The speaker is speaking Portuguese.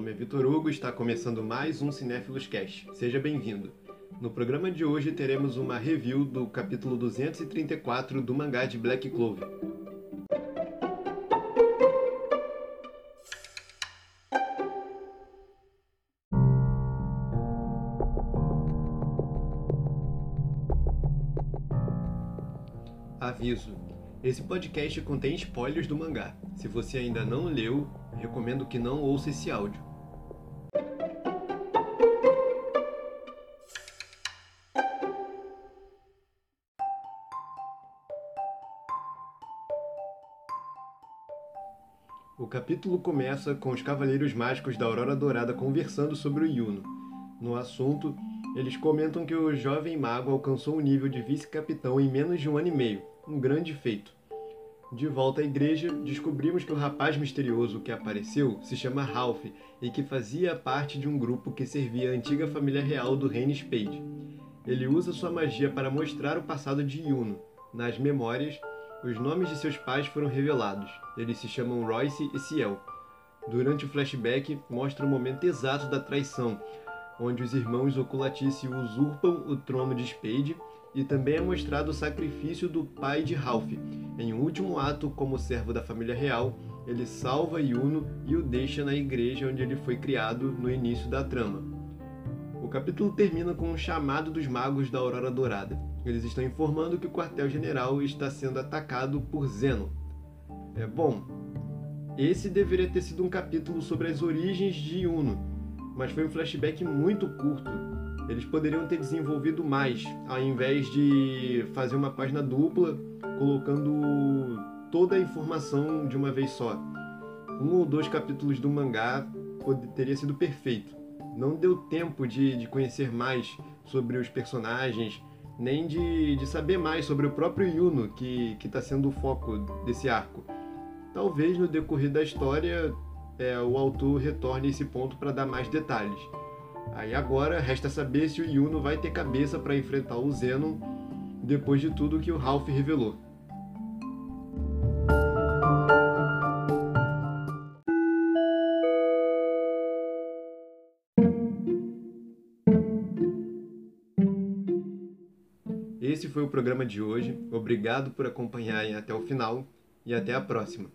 Vitor Hugo está começando mais um Cinéfilos Cast. Seja bem-vindo. No programa de hoje teremos uma review do capítulo 234 do mangá de Black Clover. Aviso: esse podcast contém spoilers do mangá. Se você ainda não leu, recomendo que não ouça esse áudio. O capítulo começa com os Cavaleiros Mágicos da Aurora Dourada conversando sobre o Yuno. No assunto, eles comentam que o jovem mago alcançou o nível de vice-capitão em menos de um ano e meio, um grande feito. De volta à igreja, descobrimos que o rapaz misterioso que apareceu se chama Ralph e que fazia parte de um grupo que servia a antiga família real do Reino Spade. Ele usa sua magia para mostrar o passado de Yuno. Nas memórias, os nomes de seus pais foram revelados. Eles se chamam Royce e Ciel. Durante o flashback, mostra o momento exato da traição, onde os irmãos Oculatice usurpam o trono de Spade e também é mostrado o sacrifício do pai de Ralph. Em um último ato, como servo da família real, ele salva Yuno e o deixa na igreja onde ele foi criado no início da trama. O capítulo termina com um chamado dos magos da Aurora Dourada. Eles estão informando que o quartel-general está sendo atacado por Zeno. É bom. Esse deveria ter sido um capítulo sobre as origens de Yuno, mas foi um flashback muito curto. Eles poderiam ter desenvolvido mais, ao invés de fazer uma página dupla, colocando toda a informação de uma vez só. Um ou dois capítulos do mangá teria sido perfeito. Não deu tempo de, de conhecer mais sobre os personagens, nem de, de saber mais sobre o próprio Yuno, que está sendo o foco desse arco. Talvez no decorrer da história é, o autor retorne a esse ponto para dar mais detalhes. Aí agora resta saber se o Yuno vai ter cabeça para enfrentar o Zenon depois de tudo que o Ralph revelou. Esse foi o programa de hoje. Obrigado por acompanharem até o final e até a próxima.